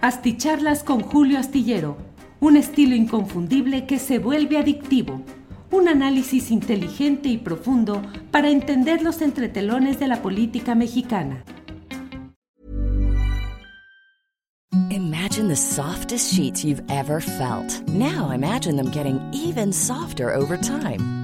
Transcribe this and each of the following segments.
Asticharlas con Julio Astillero, un estilo inconfundible que se vuelve adictivo. Un análisis inteligente y profundo para entender los entretelones de la política mexicana. Imagine the softest sheets you've ever felt. Now imagine them getting even softer over time.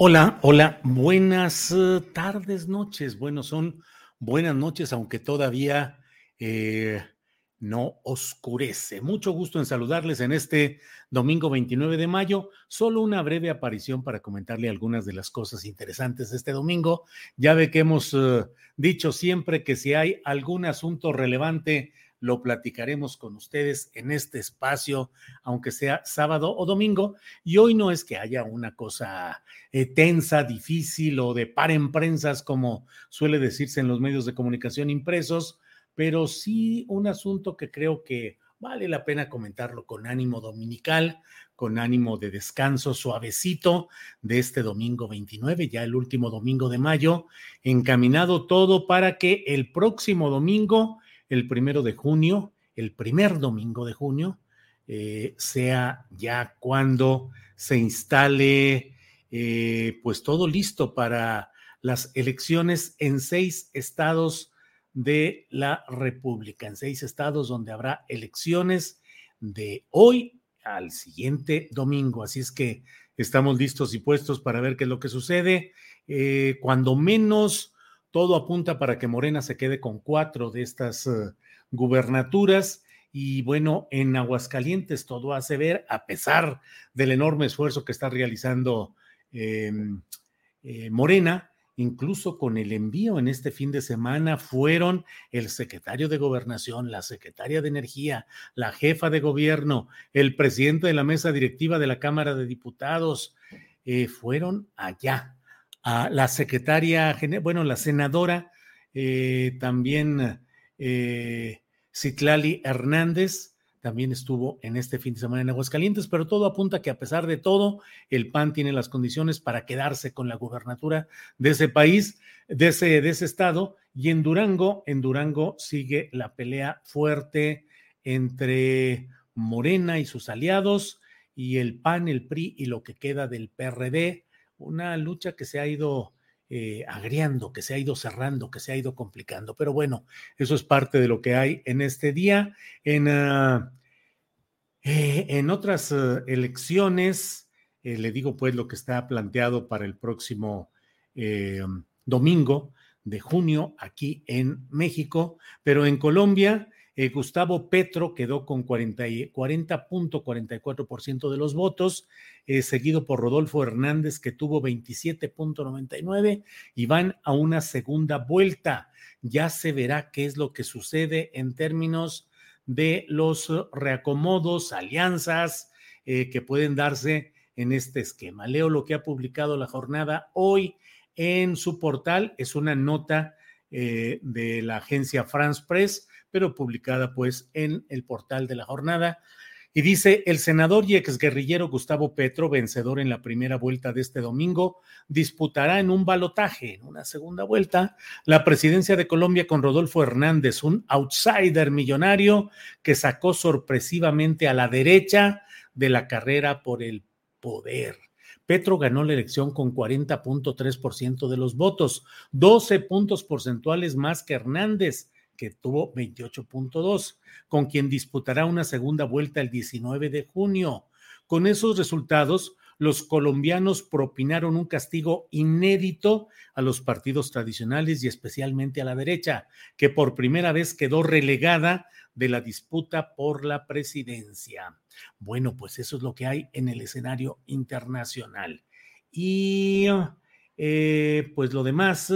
Hola, hola, buenas eh, tardes, noches. Bueno, son buenas noches, aunque todavía eh, no oscurece. Mucho gusto en saludarles en este domingo 29 de mayo. Solo una breve aparición para comentarle algunas de las cosas interesantes de este domingo. Ya ve que hemos eh, dicho siempre que si hay algún asunto relevante, lo platicaremos con ustedes en este espacio, aunque sea sábado o domingo. Y hoy no es que haya una cosa eh, tensa, difícil o de par en prensas, como suele decirse en los medios de comunicación impresos pero sí un asunto que creo que vale la pena comentarlo con ánimo dominical, con ánimo de descanso suavecito de este domingo 29, ya el último domingo de mayo, encaminado todo para que el próximo domingo, el primero de junio, el primer domingo de junio, eh, sea ya cuando se instale eh, pues todo listo para las elecciones en seis estados de la República, en seis estados donde habrá elecciones de hoy al siguiente domingo. Así es que estamos listos y puestos para ver qué es lo que sucede. Eh, cuando menos, todo apunta para que Morena se quede con cuatro de estas uh, gubernaturas. Y bueno, en Aguascalientes todo hace ver, a pesar del enorme esfuerzo que está realizando eh, eh, Morena, incluso con el envío en este fin de semana fueron el secretario de gobernación, la secretaria de energía, la jefa de gobierno, el presidente de la mesa directiva de la Cámara de Diputados, eh, fueron allá. A la secretaria, bueno, la senadora, eh, también eh, Citlali Hernández, también estuvo en este fin de semana en Aguascalientes, pero todo apunta que a pesar de todo, el PAN tiene las condiciones para quedarse con la gubernatura de ese país, de ese, de ese estado, y en Durango, en Durango sigue la pelea fuerte entre Morena y sus aliados y el PAN, el PRI y lo que queda del PRD, una lucha que se ha ido eh, agriando, que se ha ido cerrando, que se ha ido complicando. Pero bueno, eso es parte de lo que hay en este día. En, uh, eh, en otras uh, elecciones, eh, le digo pues lo que está planteado para el próximo domingo de junio aquí en México, pero en Colombia eh, Gustavo Petro quedó con 40.44% de los votos, eh, seguido por Rodolfo Hernández, que tuvo 27.99 y van a una segunda vuelta. Ya se verá qué es lo que sucede en términos de los reacomodos, alianzas eh, que pueden darse en este esquema. Leo lo que ha publicado la jornada hoy en su portal. Es una nota de la agencia France Press pero publicada pues en el portal de la jornada. Y dice, el senador y exguerrillero Gustavo Petro, vencedor en la primera vuelta de este domingo, disputará en un balotaje, en una segunda vuelta, la presidencia de Colombia con Rodolfo Hernández, un outsider millonario que sacó sorpresivamente a la derecha de la carrera por el poder. Petro ganó la elección con 40.3% de los votos, 12 puntos porcentuales más que Hernández que tuvo 28.2, con quien disputará una segunda vuelta el 19 de junio. Con esos resultados, los colombianos propinaron un castigo inédito a los partidos tradicionales y especialmente a la derecha, que por primera vez quedó relegada de la disputa por la presidencia. Bueno, pues eso es lo que hay en el escenario internacional. Y eh, pues lo demás,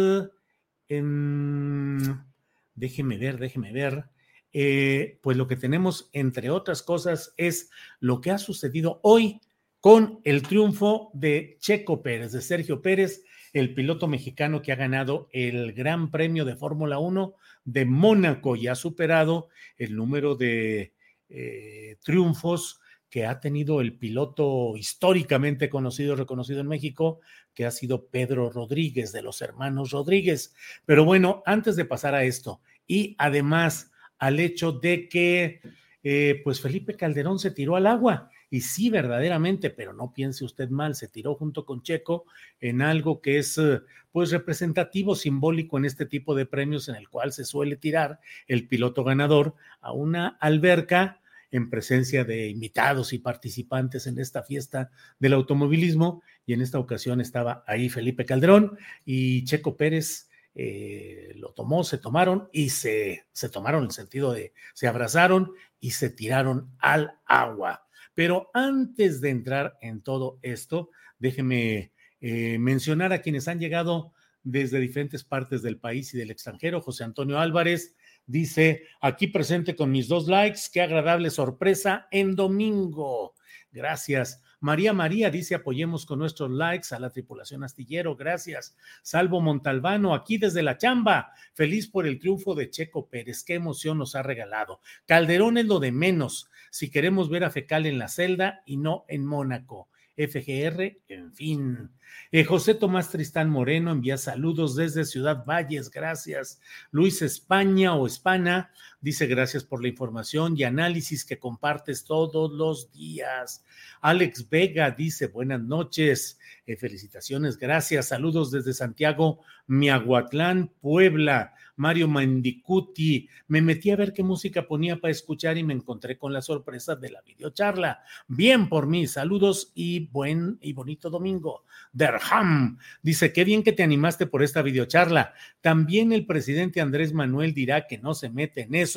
em, déjeme ver, déjeme ver. Eh, pues lo que tenemos, entre otras cosas, es lo que ha sucedido hoy con el triunfo de Checo Pérez, de Sergio Pérez, el piloto mexicano que ha ganado el Gran Premio de Fórmula 1 de Mónaco y ha superado el número de eh, triunfos que ha tenido el piloto históricamente conocido, reconocido en México, que ha sido Pedro Rodríguez, de los hermanos Rodríguez. Pero bueno, antes de pasar a esto, y además al hecho de que, eh, pues Felipe Calderón se tiró al agua. Y sí, verdaderamente, pero no piense usted mal, se tiró junto con Checo en algo que es eh, pues representativo, simbólico en este tipo de premios en el cual se suele tirar el piloto ganador a una alberca en presencia de invitados y participantes en esta fiesta del automovilismo y en esta ocasión estaba ahí Felipe Calderón y Checo Pérez. Eh, lo tomó, se tomaron y se, se tomaron en el sentido de se abrazaron y se tiraron al agua. Pero antes de entrar en todo esto, déjeme eh, mencionar a quienes han llegado desde diferentes partes del país y del extranjero. José Antonio Álvarez, Dice, aquí presente con mis dos likes, qué agradable sorpresa en domingo. Gracias. María María dice, apoyemos con nuestros likes a la tripulación astillero. Gracias. Salvo Montalbano, aquí desde la chamba. Feliz por el triunfo de Checo Pérez. Qué emoción nos ha regalado. Calderón es lo de menos si queremos ver a Fecal en la celda y no en Mónaco. FGR, en fin. Eh, José Tomás Tristán Moreno envía saludos desde Ciudad Valles, gracias. Luis España o Espana dice gracias por la información y análisis que compartes todos los días. Alex Vega dice buenas noches, eh, felicitaciones, gracias, saludos desde Santiago, Miahuatlán, Puebla. Mario Mendicuti. Me metí a ver qué música ponía para escuchar y me encontré con la sorpresa de la videocharla. Bien por mí, saludos y buen y bonito domingo. Derham dice, qué bien que te animaste por esta videocharla. También el presidente Andrés Manuel dirá que no se mete en eso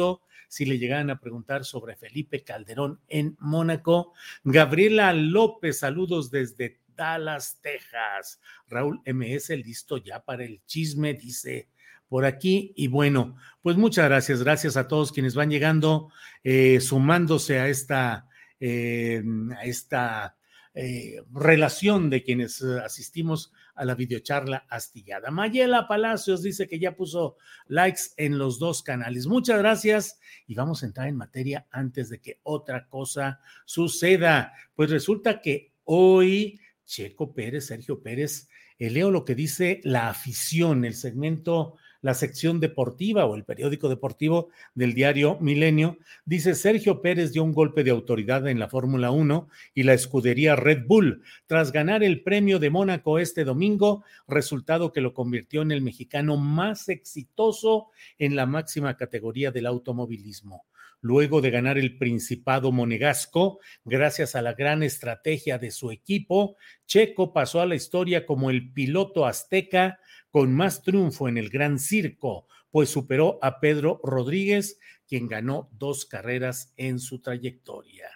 si le llegaran a preguntar sobre Felipe Calderón en Mónaco. Gabriela López, saludos desde Dallas, Texas. Raúl MS, listo ya para el chisme, dice por aquí. Y bueno, pues muchas gracias, gracias a todos quienes van llegando, eh, sumándose a esta, eh, a esta eh, relación de quienes asistimos a la videocharla astillada. Mayela Palacios dice que ya puso likes en los dos canales. Muchas gracias y vamos a entrar en materia antes de que otra cosa suceda. Pues resulta que hoy Checo Pérez, Sergio Pérez, leo lo que dice la afición, el segmento la sección deportiva o el periódico deportivo del diario Milenio, dice Sergio Pérez dio un golpe de autoridad en la Fórmula 1 y la escudería Red Bull tras ganar el premio de Mónaco este domingo, resultado que lo convirtió en el mexicano más exitoso en la máxima categoría del automovilismo. Luego de ganar el Principado Monegasco, gracias a la gran estrategia de su equipo, Checo pasó a la historia como el piloto azteca con más triunfo en el Gran Circo, pues superó a Pedro Rodríguez, quien ganó dos carreras en su trayectoria.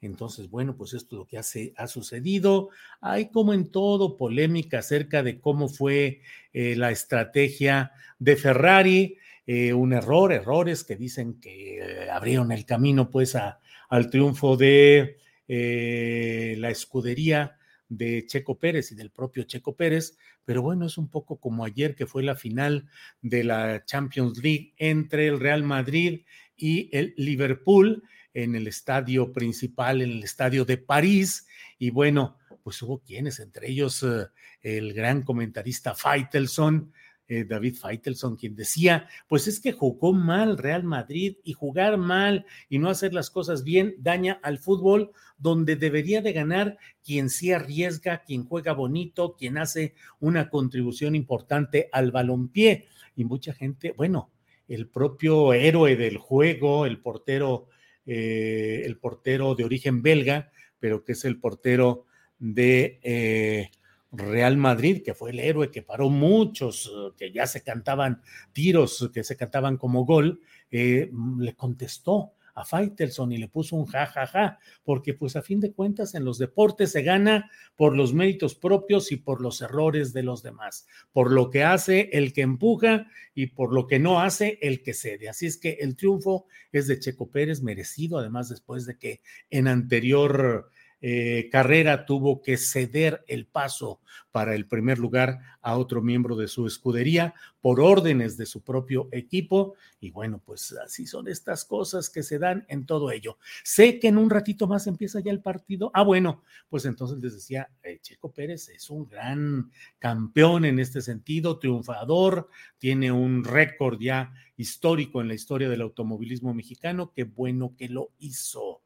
Entonces, bueno, pues esto es lo que ha sucedido. Hay como en todo polémica acerca de cómo fue eh, la estrategia de Ferrari, eh, un error, errores que dicen que eh, abrieron el camino pues al triunfo de la escudería de Checo Pérez y del propio Checo Pérez, pero bueno, es un poco como ayer que fue la final de la Champions League entre el Real Madrid y el Liverpool en el estadio principal, en el estadio de París, y bueno, pues hubo quienes, entre ellos eh, el gran comentarista Faitelson, eh, David Faitelson, quien decía, pues es que jugó mal Real Madrid y jugar mal y no hacer las cosas bien daña al fútbol donde debería de ganar quien sí arriesga, quien juega bonito, quien hace una contribución importante al balompié. Y mucha gente, bueno, el propio héroe del juego, el portero, eh, el portero de origen belga, pero que es el portero de eh, Real Madrid, que fue el héroe que paró muchos, que ya se cantaban tiros, que se cantaban como gol, le contestó a Faitelson y le puso un ja, ja, ja, porque pues a fin de cuentas en los deportes se gana por los méritos propios y por los errores de los demás, por lo que hace el que empuja y por lo que no hace el que cede. Así es que el triunfo es de Checo Pérez, merecido, además después de que en anterior eh, carrera tuvo que ceder el paso para el primer lugar a otro miembro de su escudería por órdenes de su propio equipo. Y bueno, pues así son estas cosas que se dan en todo ello. Sé que en un ratito más empieza ya el partido. Ah, bueno, pues entonces les decía, eh, Checo Pérez es un gran campeón en este sentido, triunfador, tiene un récord ya histórico en la historia del automovilismo mexicano. Qué bueno que lo hizo.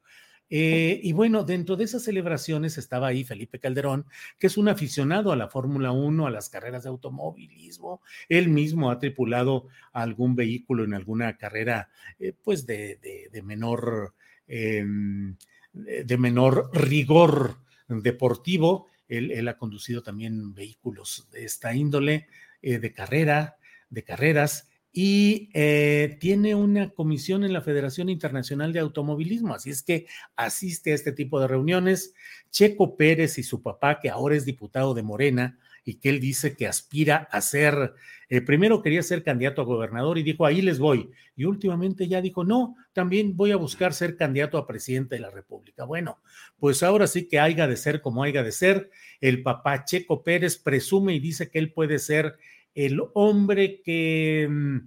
Eh, y bueno, dentro de esas celebraciones estaba ahí Felipe Calderón, que es un aficionado a la Fórmula 1, a las carreras de automovilismo. Él mismo ha tripulado algún vehículo en alguna carrera, eh, pues de, menor, em, de menor rigor deportivo. Él, ha conducido también vehículos de esta índole, eh, de carrera, de carreras y eh, tiene una comisión en la Federación Internacional de Automovilismo, así es que asiste a este tipo de reuniones. Checo Pérez y su papá, que ahora es diputado de Morena y que él dice que aspira a ser, eh, primero quería ser candidato a gobernador y dijo, ahí les voy. Y últimamente ya dijo, no, también voy a buscar ser candidato a presidente de la República. Bueno, pues ahora sí que haya de ser como haya de ser. El papá Checo Pérez presume y dice que él puede ser el hombre que mm,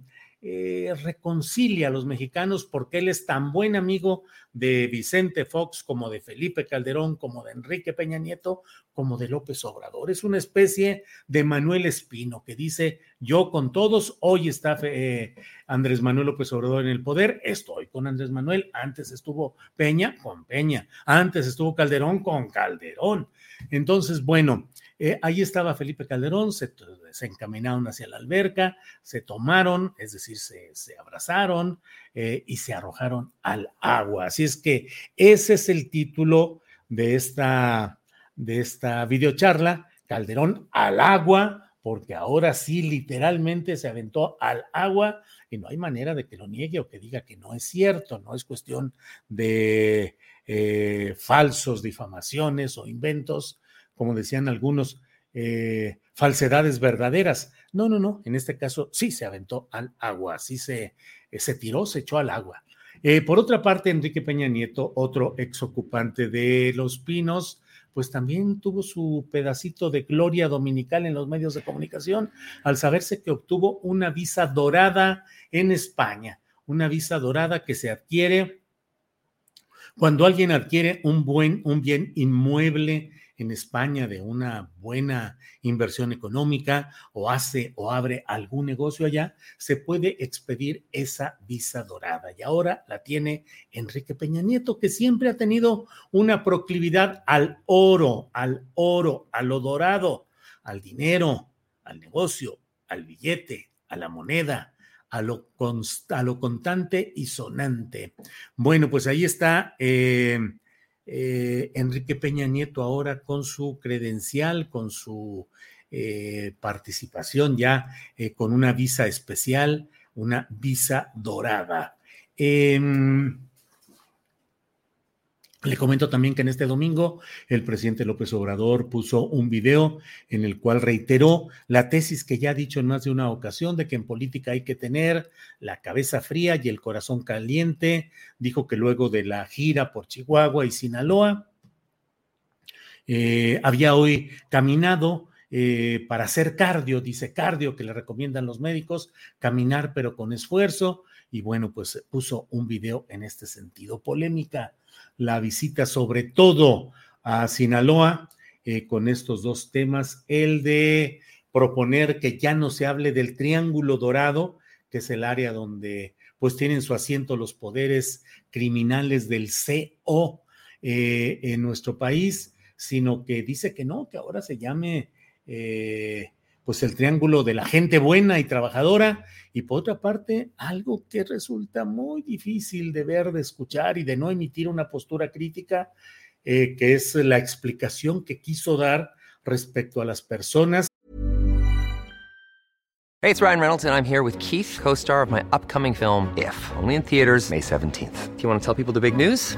eh, reconcilia a los mexicanos porque él es tan buen amigo de Vicente Fox como de Felipe Calderón, como de Enrique Peña Nieto, como de López Obrador. Es una especie de Manuel Espino que dice, yo con todos, hoy está eh, Andrés Manuel López Obrador en el poder, estoy con Andrés Manuel, antes estuvo Peña con Peña, antes estuvo Calderón con Calderón. Entonces, bueno, eh, ahí estaba Felipe Calderón, se, encaminaron hacia la alberca, se tomaron, es decir, se, abrazaron eh, y se arrojaron al agua. Así es que ese es el título de esta, de esta videocharla, Calderón al agua, porque ahora sí literalmente se aventó al agua y no hay manera de que lo niegue o que diga que no es cierto, no es cuestión de eh, falsos difamaciones o inventos como decían algunos, eh, falsedades verdaderas. No, no, no, en este caso sí se aventó al agua, sí se, eh, se tiró, se echó al agua. Eh, por otra parte, Enrique Peña Nieto, otro exocupante de Los Pinos, pues también tuvo su pedacito de gloria dominical en los medios de comunicación al saberse que obtuvo una visa dorada en España, una visa dorada que se adquiere cuando alguien adquiere un buen, un bien inmueble en España de una buena inversión económica o hace o abre algún negocio allá, se puede expedir esa visa dorada. Y ahora la tiene Enrique Peña Nieto, que siempre ha tenido una proclividad al oro, al oro, a lo dorado, al dinero, al negocio, al billete, a la moneda, a lo, a lo contante y sonante. Bueno, pues ahí está. Eh, eh, Enrique Peña Nieto ahora con su credencial, con su eh, participación ya eh, con una visa especial, una visa dorada. Le comento también que en este domingo el presidente López Obrador puso un video en el cual reiteró la tesis que ya ha dicho en más de una ocasión de que en política hay que tener la cabeza fría y el corazón caliente. Dijo que luego de la gira por Chihuahua y Sinaloa, eh, había hoy caminado eh, para hacer cardio, dice cardio que le recomiendan los médicos, caminar pero con esfuerzo. Y bueno, pues puso un video en este sentido. Polémica la visita sobre todo a Sinaloa eh, con estos dos temas, el de proponer que ya no se hable del Triángulo Dorado, que es el área donde pues tienen su asiento los poderes criminales del CO eh, en nuestro país, sino que dice que no, que ahora se llame eh, pues el triángulo de la gente buena y trabajadora y por otra parte algo que resulta muy difícil de ver, de escuchar y de no emitir una postura crítica, eh, que es la explicación que quiso dar respecto a las personas. Hey, it's Ryan Reynolds and I'm here with Keith, co-star of my upcoming film If, only in theaters May 17th. Do you want to tell people the big news?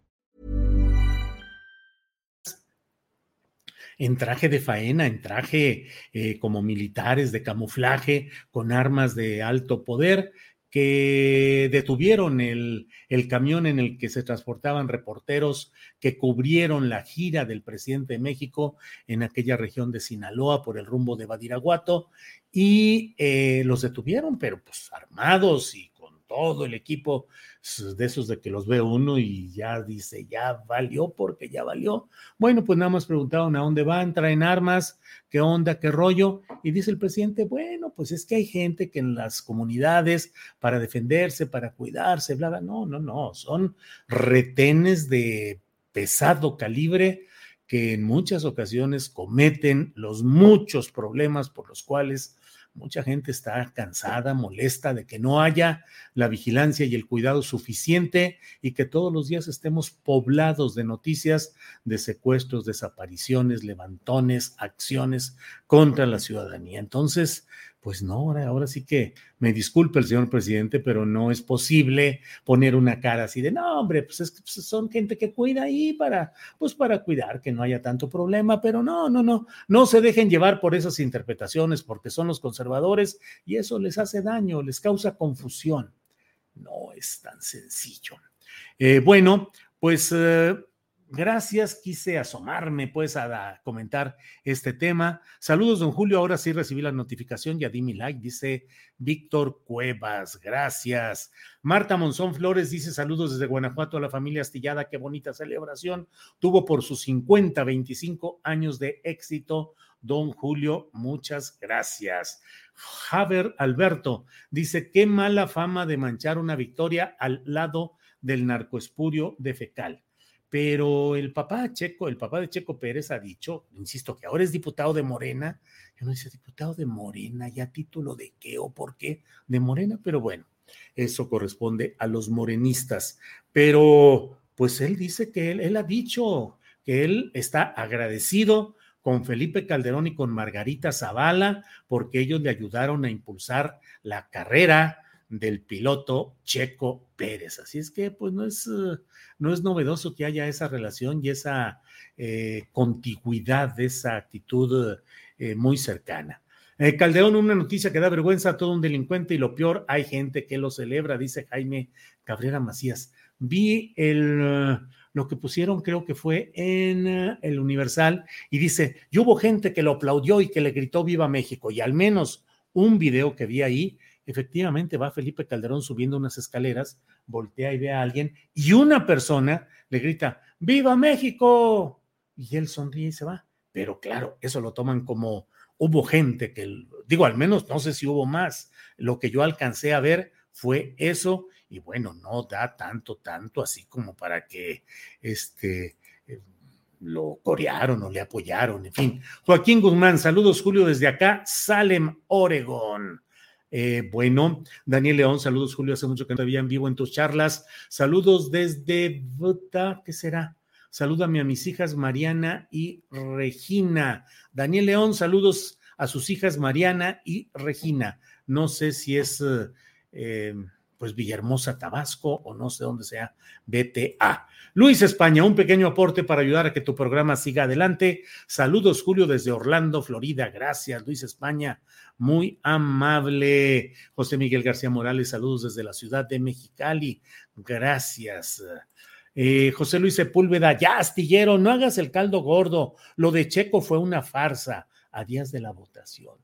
En traje de faena, en traje eh, como militares de camuflaje, con armas de alto poder, que detuvieron el, el, camión en el que se transportaban reporteros que cubrieron la gira del presidente de México en aquella región de Sinaloa por el rumbo de Badiraguato y eh, los detuvieron, pero pues armados y todo el equipo de esos de que los ve uno y ya dice, ya valió porque ya valió. Bueno, pues nada más preguntaron a dónde van, traen armas, qué onda, qué rollo. Y dice el presidente, bueno, pues es que hay gente que en las comunidades para defenderse, para cuidarse, bla, bla. No, no, no, son retenes de pesado calibre que en muchas ocasiones cometen los muchos problemas por los cuales Mucha gente está cansada, molesta de que no haya la vigilancia y el cuidado suficiente y que todos los días estemos poblados de noticias de secuestros, desapariciones, levantones, acciones contra la ciudadanía. Entonces, pues no, ahora, ahora sí que me disculpe el señor presidente, pero no es posible poner una cara así de, no, hombre, pues es pues, son gente que cuida ahí para, pues para cuidar que no haya tanto problema, pero no, no, no, no se dejen llevar por esas interpretaciones porque son los conservadores y eso les hace daño, les causa confusión. No es tan sencillo. Eh, bueno, pues eh, Gracias, quise asomarme pues a, comentar este tema. Saludos, don Julio. Ahora sí recibí la notificación, ya di mi like, dice Víctor Cuevas. Gracias. Marta Monzón Flores dice saludos desde Guanajuato a la familia Astillada. Qué bonita celebración. Tuvo por sus 50, 25 años de éxito. Don Julio, muchas gracias. Javier Alberto dice, qué mala fama de manchar una victoria al lado del narcoespurio de fecal pero el papá Checo, el papá de Checo Pérez ha dicho, insisto, que ahora es diputado de Morena. Yo no dice, diputado de Morena, ya título de qué o por qué de Morena, pero bueno, eso corresponde a los morenistas. Pero pues él dice que él, él ha dicho que él está agradecido con Felipe Calderón y con Margarita Zavala, porque ellos le ayudaron a impulsar la carrera del piloto Checo Pérez. Así es que, pues, no es, eh, no es novedoso que haya esa relación y esa eh, contigüidad, esa actitud eh, muy cercana. Calderón, una noticia que da vergüenza a todo un delincuente y lo peor, hay gente que lo celebra, dice Jaime Cabrera Macías. Vi el, lo que pusieron, creo que fue en el Universal, y dice, y hubo gente que lo aplaudió y que le gritó Viva México, y al menos un video que vi ahí efectivamente va Felipe Calderón subiendo unas escaleras, voltea y ve a alguien y una persona le grita, ¡Viva México! Y él sonríe y se va. Pero claro, eso lo toman como hubo gente que, digo, al menos no sé si hubo más. Lo que yo alcancé a ver fue eso y bueno, no da tanto, tanto así como para que este eh, lo corearon o le apoyaron, en fin. Joaquín Guzmán, saludos Julio desde acá, Salem, Oregón. Eh, bueno, Daniel León, saludos Julio, hace mucho que no te veía en vivo en tus charlas. Saludos desde, ¿qué será? Salúdame a mis hijas Mariana y Regina. Daniel León, saludos a sus hijas Mariana y Regina. No sé si es, eh, pues Villahermosa, Tabasco o no sé dónde sea, BTA. Luis España, un pequeño aporte para ayudar a que tu programa siga adelante. Saludos, Julio, desde Orlando, Florida. Gracias, Luis España. Muy amable. José Miguel García Morales, saludos desde la ciudad de Mexicali. Gracias. Eh, José Luis Sepúlveda, ya astillero, no hagas el caldo gordo. Lo de Checo fue una farsa a días de la votación.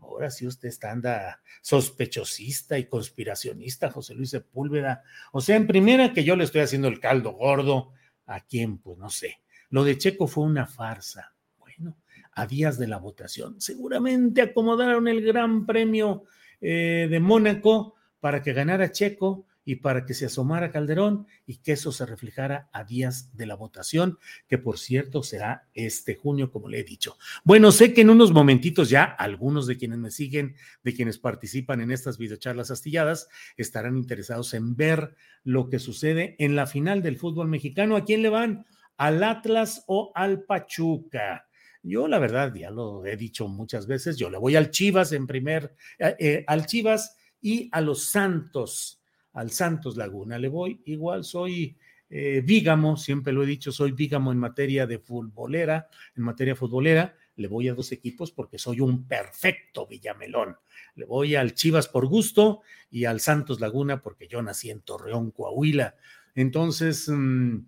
Ahora sí usted está anda sospechosista y conspiracionista, José Luis Sepúlveda. O sea, en primera que yo le estoy haciendo el caldo gordo. ¿A quién? Pues no sé. Lo de Checo fue una farsa. Bueno, a días de la votación. Seguramente acomodaron el gran premio eh, de Mónaco para que ganara Checo y para que se asomara Calderón y que eso se reflejara a días de la votación, que por cierto será este junio, como le he dicho. Bueno, sé que en unos momentitos ya algunos de quienes me siguen, de quienes participan en estas videocharlas astilladas, estarán interesados en ver lo que sucede en la final del fútbol mexicano. ¿A quién le van? ¿Al Atlas o al Pachuca? Yo, la verdad, ya lo he dicho muchas veces, yo le voy al Chivas en primer, eh, eh, al Chivas y a los Santos al Santos Laguna. Le voy, igual soy eh, vígamo, siempre lo he dicho, soy vígamo en materia de futbolera, en materia futbolera. Le voy a dos equipos porque soy un perfecto Villamelón. Le voy al Chivas por gusto y al Santos Laguna porque yo nací en Torreón, Coahuila. Entonces, mm,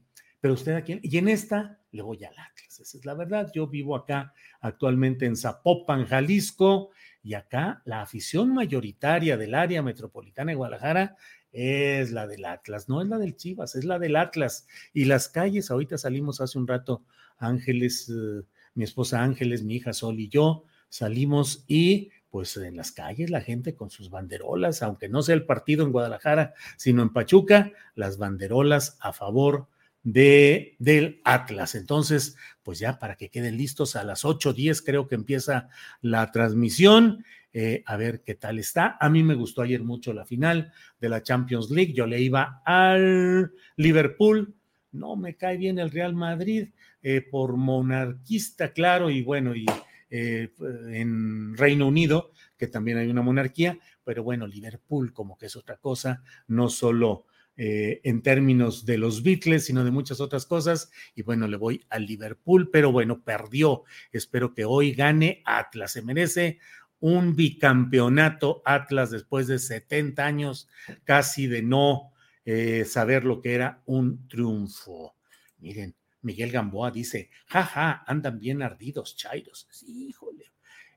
pero usted aquí, y en esta le voy al Atlas. Esa es la verdad. Yo vivo acá actualmente en Zapopan, Jalisco, y acá la afición mayoritaria del área metropolitana de Guadalajara es la del Atlas, no es la del Chivas, es la del Atlas. Y las calles, ahorita salimos hace un rato, Ángeles, eh, mi esposa Ángeles, mi hija Sol y yo, salimos y pues en las calles la gente con sus banderolas, aunque no sea el partido en Guadalajara, sino en Pachuca, las banderolas a favor de, del Atlas. Entonces, pues ya para que queden listos a las 8.10 creo que empieza la transmisión eh, a ver qué tal está. A mí me gustó ayer mucho la final de la Champions League. Yo le iba al Liverpool. No me cae bien el Real Madrid eh, por monarquista, claro, y bueno, y eh, en Reino Unido, que también hay una monarquía, pero bueno, Liverpool como que es otra cosa, no solo en términos de los Beatles, sino de muchas otras cosas. Y bueno, le voy al Liverpool, pero bueno, perdió. Espero que hoy gane Atlas. Se merece un bicampeonato Atlas después de 70 años casi de no eh, saber lo que era un triunfo. Miren, Miguel Gamboa dice, jaja, andan bien ardidos, chairos. Sí, híjole.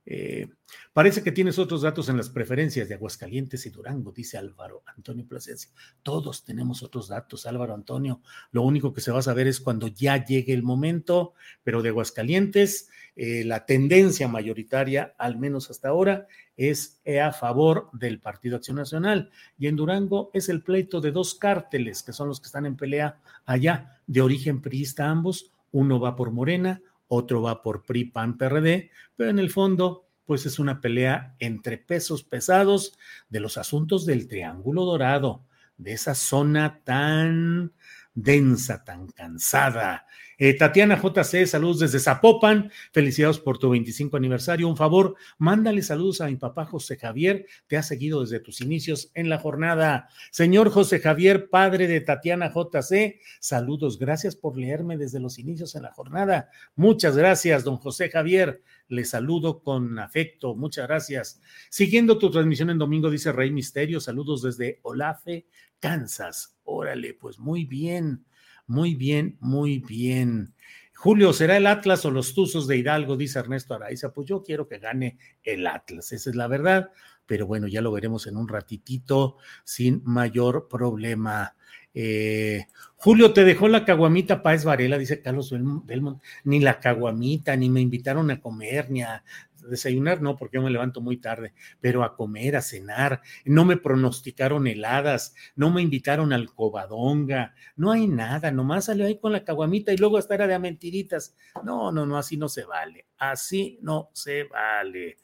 Eh, parece que tienes otros datos en las preferencias de Aguascalientes y Durango, dice Álvaro Antonio Plasencia. Todos tenemos otros datos, Álvaro Antonio. Lo único que se va a saber es cuando ya llegue el momento, pero de Aguascalientes eh, la tendencia mayoritaria, al menos hasta ahora, es a favor del Partido Acción Nacional. Y en Durango es el pleito de dos cárteles, que son los que están en pelea allá, de origen priista ambos. Uno va por Morena, otro va por PRI, PAN, PRD, pero en el fondo, pues es una pelea entre pesos pesados de los asuntos del Triángulo Dorado, de esa zona tan densa, tan cansada. Eh, Tatiana JC, saludos desde Zapopan, felicidades por tu 25 aniversario. Un favor, mándale saludos a mi papá José Javier, te ha seguido desde tus inicios en la jornada. Señor José Javier, padre de Tatiana JC, saludos, gracias por leerme desde los inicios en la jornada. Muchas gracias, don José Javier. Le saludo con afecto, muchas gracias. Siguiendo tu transmisión en domingo, dice Rey Misterio, saludos desde Olafe, Kansas. Órale, pues muy bien, muy bien, muy bien. Julio, ¿será el Atlas o los Tuzos de Hidalgo? Dice Ernesto Araiza. Pues yo quiero que gane el Atlas, esa es la verdad, pero bueno, ya lo veremos en un ratitito sin mayor problema. Eh, Julio, te dejó la caguamita Páez Varela, dice Carlos Belmont, ni la caguamita, ni me invitaron a comer, ni a desayunar, no, porque yo me levanto muy tarde, pero a comer, a cenar, no me pronosticaron heladas, no me invitaron al cobadonga, no hay nada, nomás salió ahí con la caguamita y luego hasta era de a mentiritas. No, no, no, así no se vale, así no se vale.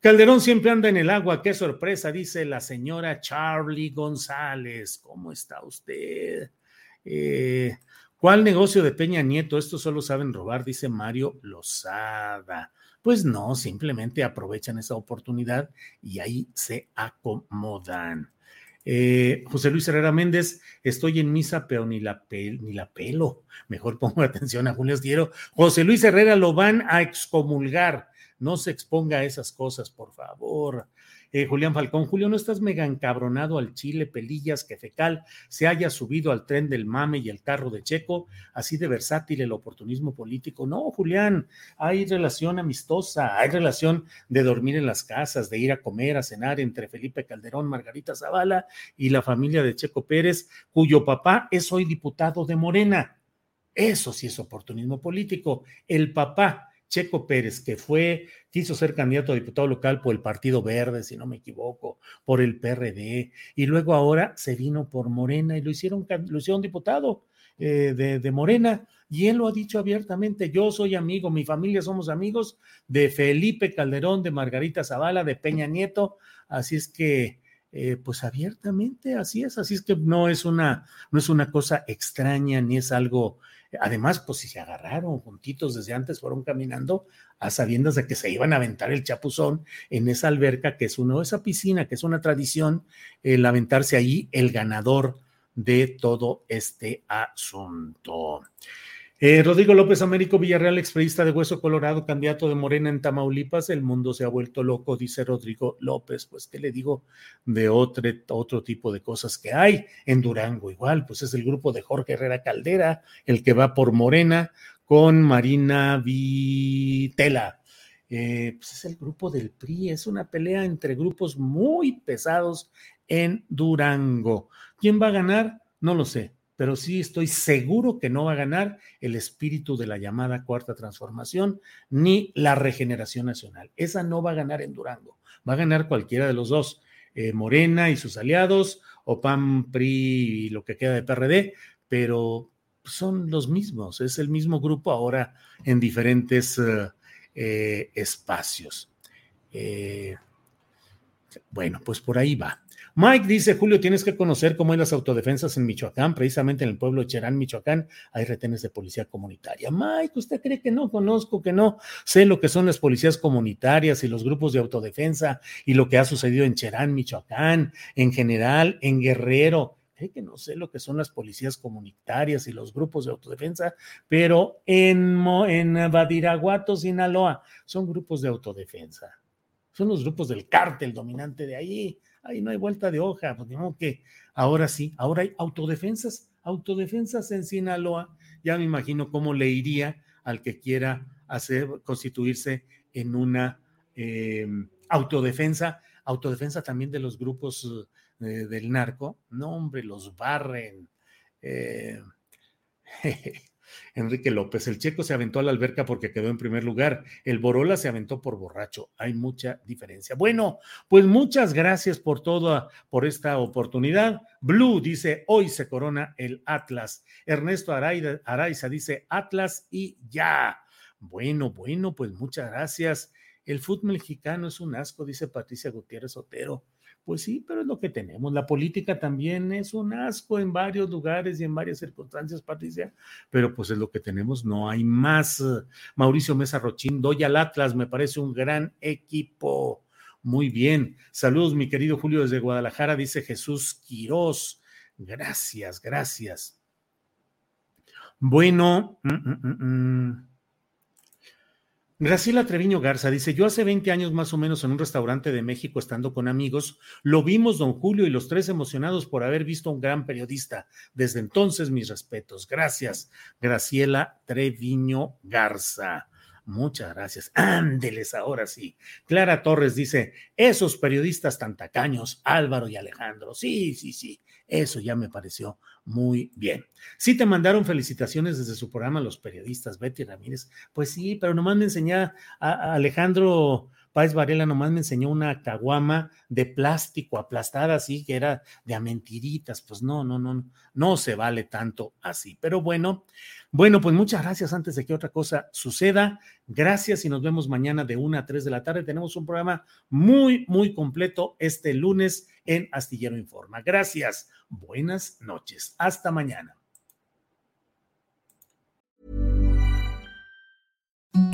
Calderón siempre anda en el agua, qué sorpresa, dice la señora Charlie González. ¿Cómo está usted? Eh, ¿Cuál negocio de Peña Nieto? Esto solo saben robar, dice Mario Lozada. Pues no, simplemente aprovechan esa oportunidad y ahí se acomodan. Eh, José Luis Herrera Méndez, estoy en misa, pero ni la, pelo. Mejor pongo atención a Julio Astillero. José Luis Herrera lo van a excomulgar. No se exponga a esas cosas, por favor. Eh, Julián Falcón, Julio, ¿no estás mega encabronado al Chile, Pelillas, que Fecal se haya subido al tren del mame y el carro de Checo? Así de versátil el oportunismo político. No, Julián, hay relación amistosa, hay relación de dormir en las casas, de ir a comer, a cenar entre Felipe Calderón, Margarita Zavala y la familia de Checo Pérez, cuyo papá es hoy diputado de Morena. Eso sí es oportunismo político. El papá Checo Pérez, que fue, quiso ser candidato a diputado local por el Partido Verde, si no me equivoco, por el PRD, y luego ahora se vino por Morena y lo hicieron, lo hicieron diputado eh, de, de Morena. Y él lo ha dicho abiertamente, yo soy amigo, mi familia somos amigos de Felipe Calderón, de Margarita Zavala, de Peña Nieto, así es que, eh, pues abiertamente, así es, así es que no es una, no es una cosa extraña ni es algo Además, pues si se agarraron juntitos desde antes, fueron caminando a sabiendas de que se iban a aventar el chapuzón en esa alberca que es uno, esa piscina que es una tradición, el aventarse ahí el ganador de todo este asunto. Eh, Rodrigo López Américo Villarreal, experista de Hueso Colorado, candidato de Morena en Tamaulipas. El mundo se ha vuelto loco, dice Rodrigo López. Pues, ¿qué le digo de otro, otro tipo de cosas que hay? En Durango, igual, pues es el grupo de Jorge Herrera Caldera, el que va por Morena con Marina Vitela. Eh, pues es el grupo del PRI, es una pelea entre grupos muy pesados en Durango. ¿Quién va a ganar? No lo sé pero sí estoy seguro que no va a ganar el espíritu de la llamada cuarta transformación ni la regeneración nacional. Esa no va a ganar en Durango, va a ganar cualquiera de los dos, eh, Morena y sus aliados, o PAN, PRI y lo que queda de PRD, pero son los mismos, es el mismo grupo ahora en diferentes eh, eh, espacios. Bueno, pues por ahí va. Mike dice, Julio, tienes que conocer cómo hay las autodefensas en Michoacán, precisamente en el pueblo de Cherán, Michoacán, hay retenes de policía comunitaria. Mike, ¿usted cree que no conozco, que no sé lo que son las policías comunitarias y los grupos de autodefensa y lo que ha sucedido en Cherán, Michoacán, en general, en Guerrero? Cree que no sé lo que son las policías comunitarias y los grupos de autodefensa, pero en, en Badiraguato, Sinaloa, son grupos de autodefensa. Son los grupos del cártel dominante de ahí. Ahí no hay vuelta de hoja, pues que ahora sí, ahora hay autodefensas, autodefensas en Sinaloa, ya me imagino cómo le iría al que quiera hacer, constituirse en una em, autodefensa, autodefensa también de los grupos eh, del narco, no hombre, los barren. Eh, Enrique López, el checo se aventó a la alberca porque quedó en primer lugar, el Borola se aventó por borracho, hay mucha diferencia. Bueno, pues muchas gracias por toda, por esta oportunidad. Blue dice, hoy se corona el Atlas. Ernesto Araiza dice, Atlas y ya. Bueno, bueno, pues muchas gracias. El fútbol mexicano es un asco, dice Patricia Gutiérrez Otero. Pues sí, pero es lo que tenemos. La política también es un asco en varios lugares y en varias circunstancias, Patricia, pero pues es lo que tenemos, no hay más. Mauricio Mesa Rochín, doy al Atlas, me parece un gran equipo. Muy bien. Saludos, mi querido Julio desde Guadalajara, dice Jesús Quirós. Gracias, gracias. Bueno, mm, mm, mm, Graciela Treviño Garza dice, yo hace 20 años más o menos en un restaurante de México estando con amigos, lo vimos don Julio y los tres emocionados por haber visto a un gran periodista. Desde entonces, mis respetos. Gracias, Graciela Treviño Garza. Muchas gracias. Ándeles ahora sí. Clara Torres dice, esos periodistas tan tacaños, Álvaro y Alejandro. Sí, sí, sí. Eso ya me pareció muy bien. Sí te mandaron felicitaciones desde su programa los periodistas, Betty Ramírez. Pues sí, pero nomás me enseñaba a, Alejandro Páez Varela, nomás me enseñó una caguama de plástico aplastada así, que era de a mentiritas. Pues no, no, no, no se vale tanto así. Pero bueno, bueno, pues muchas gracias antes de que otra cosa suceda. Gracias y nos vemos mañana de una a tres de la tarde. Tenemos un programa muy, muy completo este lunes en Astillero Informa. Gracias. Buenas noches. Hasta mañana.